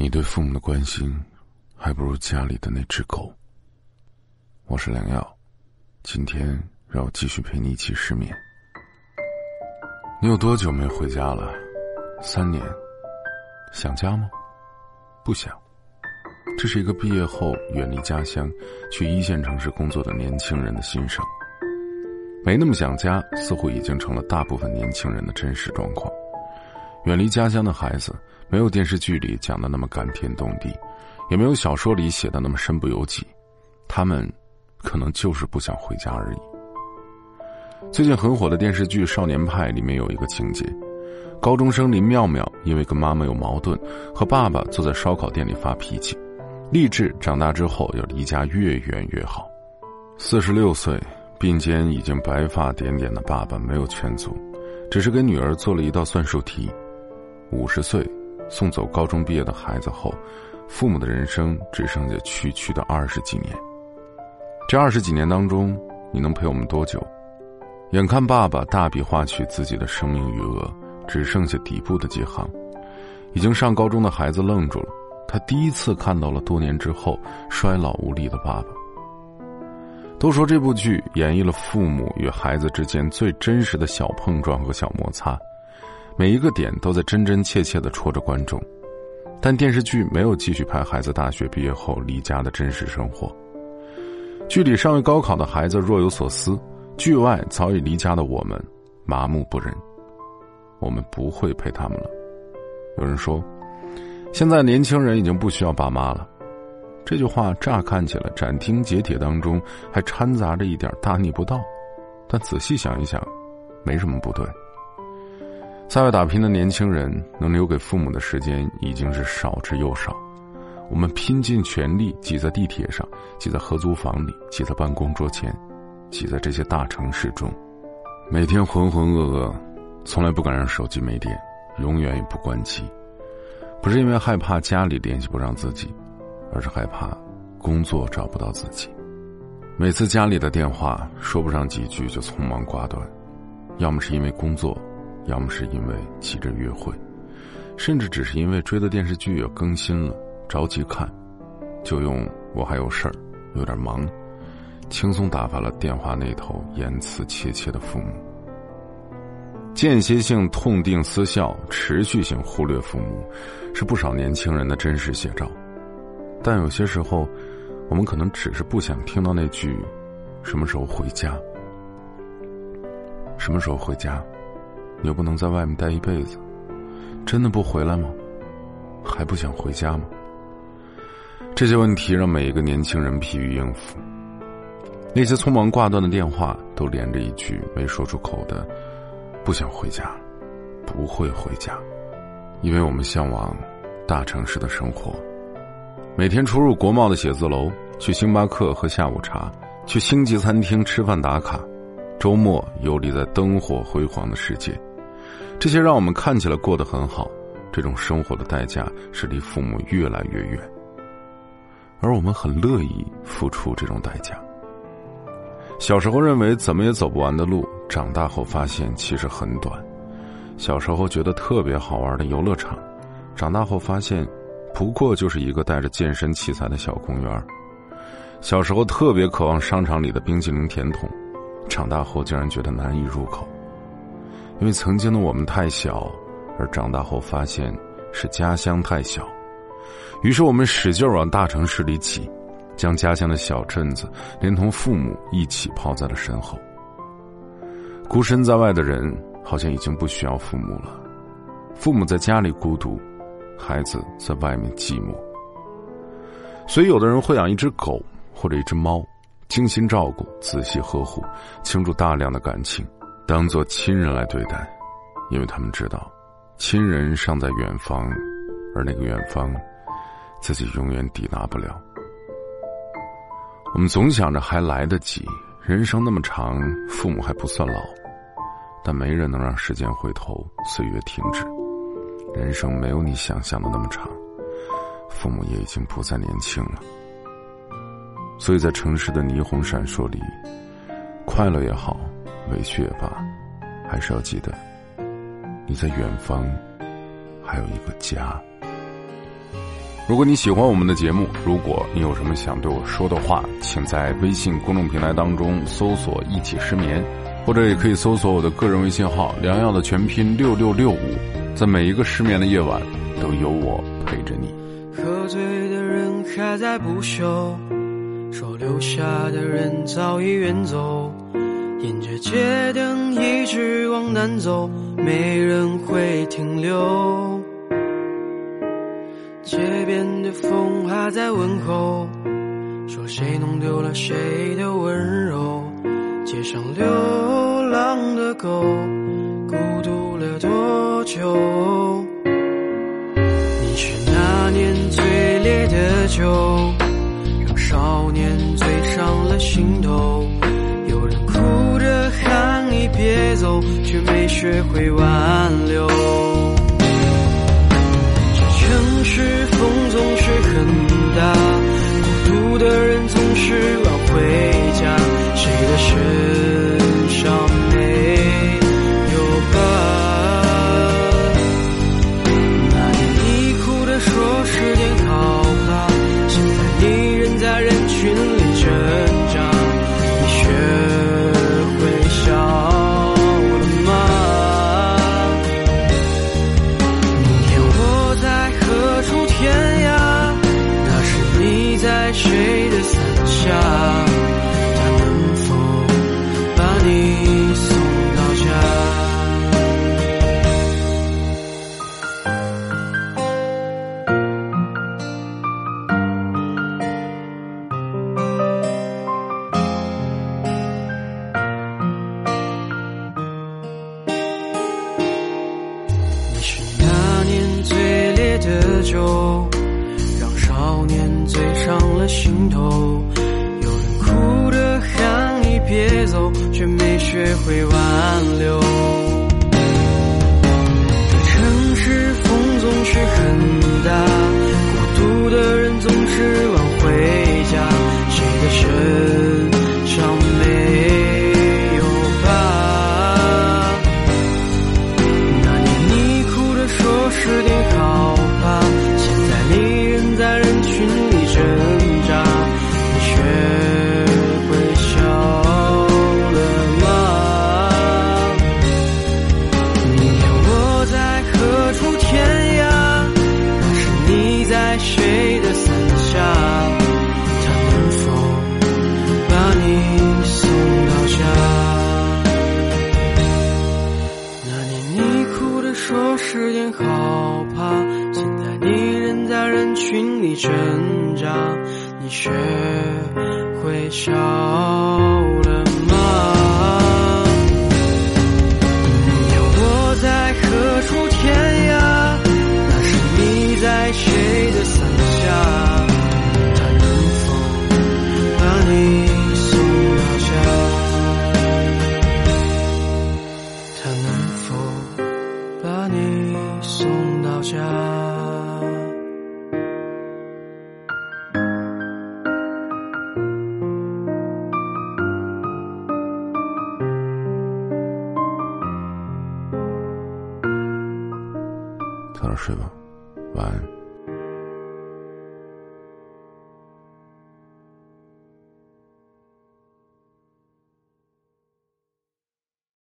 你对父母的关心，还不如家里的那只狗。我是良药，今天让我继续陪你一起失眠。你有多久没回家了？三年。想家吗？不想。这是一个毕业后远离家乡，去一线城市工作的年轻人的心声。没那么想家，似乎已经成了大部分年轻人的真实状况。远离家乡的孩子。没有电视剧里讲的那么感天动地，也没有小说里写的那么身不由己，他们可能就是不想回家而已。最近很火的电视剧《少年派》里面有一个情节：高中生林妙妙因为跟妈妈有矛盾，和爸爸坐在烧烤店里发脾气，立志长大之后要离家越远越好。四十六岁，鬓间已经白发点点的爸爸没有劝阻，只是给女儿做了一道算术题。五十岁。送走高中毕业的孩子后，父母的人生只剩下区区的二十几年。这二十几年当中，你能陪我们多久？眼看爸爸大笔划去自己的生命余额，只剩下底部的几行。已经上高中的孩子愣住了，他第一次看到了多年之后衰老无力的爸爸。都说这部剧演绎了父母与孩子之间最真实的小碰撞和小摩擦。每一个点都在真真切切的戳着观众，但电视剧没有继续拍孩子大学毕业后离家的真实生活。剧里尚未高考的孩子若有所思，剧外早已离家的我们麻木不仁。我们不会陪他们了。有人说，现在年轻人已经不需要爸妈了。这句话乍看起来斩钉截铁当中还掺杂着一点大逆不道，但仔细想一想，没什么不对。在外打拼的年轻人，能留给父母的时间已经是少之又少。我们拼尽全力挤在地铁上，挤在合租房里，挤在办公桌前，挤在这些大城市中，每天浑浑噩噩，从来不敢让手机没电，永远也不关机。不是因为害怕家里联系不上自己，而是害怕工作找不到自己。每次家里的电话说不上几句就匆忙挂断，要么是因为工作。要么是因为急着约会，甚至只是因为追的电视剧要更新了，着急看，就用“我还有事儿，有点忙”，轻松打发了电话那头言辞切切的父母。间歇性痛定思笑，持续性忽略父母，是不少年轻人的真实写照。但有些时候，我们可能只是不想听到那句“什么时候回家”，什么时候回家。你又不能在外面待一辈子，真的不回来吗？还不想回家吗？这些问题让每一个年轻人疲于应付。那些匆忙挂断的电话，都连着一句没说出口的“不想回家，不会回家”，因为我们向往大城市的生活，每天出入国贸的写字楼，去星巴克喝下午茶，去星级餐厅吃饭打卡，周末游离在灯火辉煌的世界。这些让我们看起来过得很好，这种生活的代价是离父母越来越远，而我们很乐意付出这种代价。小时候认为怎么也走不完的路，长大后发现其实很短；小时候觉得特别好玩的游乐场，长大后发现不过就是一个带着健身器材的小公园；小时候特别渴望商场里的冰淇淋甜筒，长大后竟然觉得难以入口。因为曾经的我们太小，而长大后发现是家乡太小，于是我们使劲往大城市里挤，将家乡的小镇子连同父母一起抛在了身后。孤身在外的人好像已经不需要父母了，父母在家里孤独，孩子在外面寂寞。所以，有的人会养一只狗或者一只猫，精心照顾，仔细呵护，倾注大量的感情。当做亲人来对待，因为他们知道，亲人尚在远方，而那个远方，自己永远抵达不了。我们总想着还来得及，人生那么长，父母还不算老，但没人能让时间回头，岁月停止。人生没有你想象的那么长，父母也已经不再年轻了。所以在城市的霓虹闪烁里，快乐也好。委屈也罢，还是要记得，你在远方还有一个家。如果你喜欢我们的节目，如果你有什么想对我说的话，请在微信公众平台当中搜索“一起失眠”，或者也可以搜索我的个人微信号“良药”的全拼六六六五。在每一个失眠的夜晚，都有我陪着你。喝醉的人还在不休，说留下的人早已远走，沿着街灯一直往南走，没人会停留。街边的风还在问候，说谁弄丢了谁的温柔。街上流浪的狗，孤独了多久？你是那年最烈的酒，让少年醉上了心头。却没学会挽是那年最烈的酒，让少年醉上了心头。有人哭着喊你别走，却没学会挽留。会笑睡吧，晚安。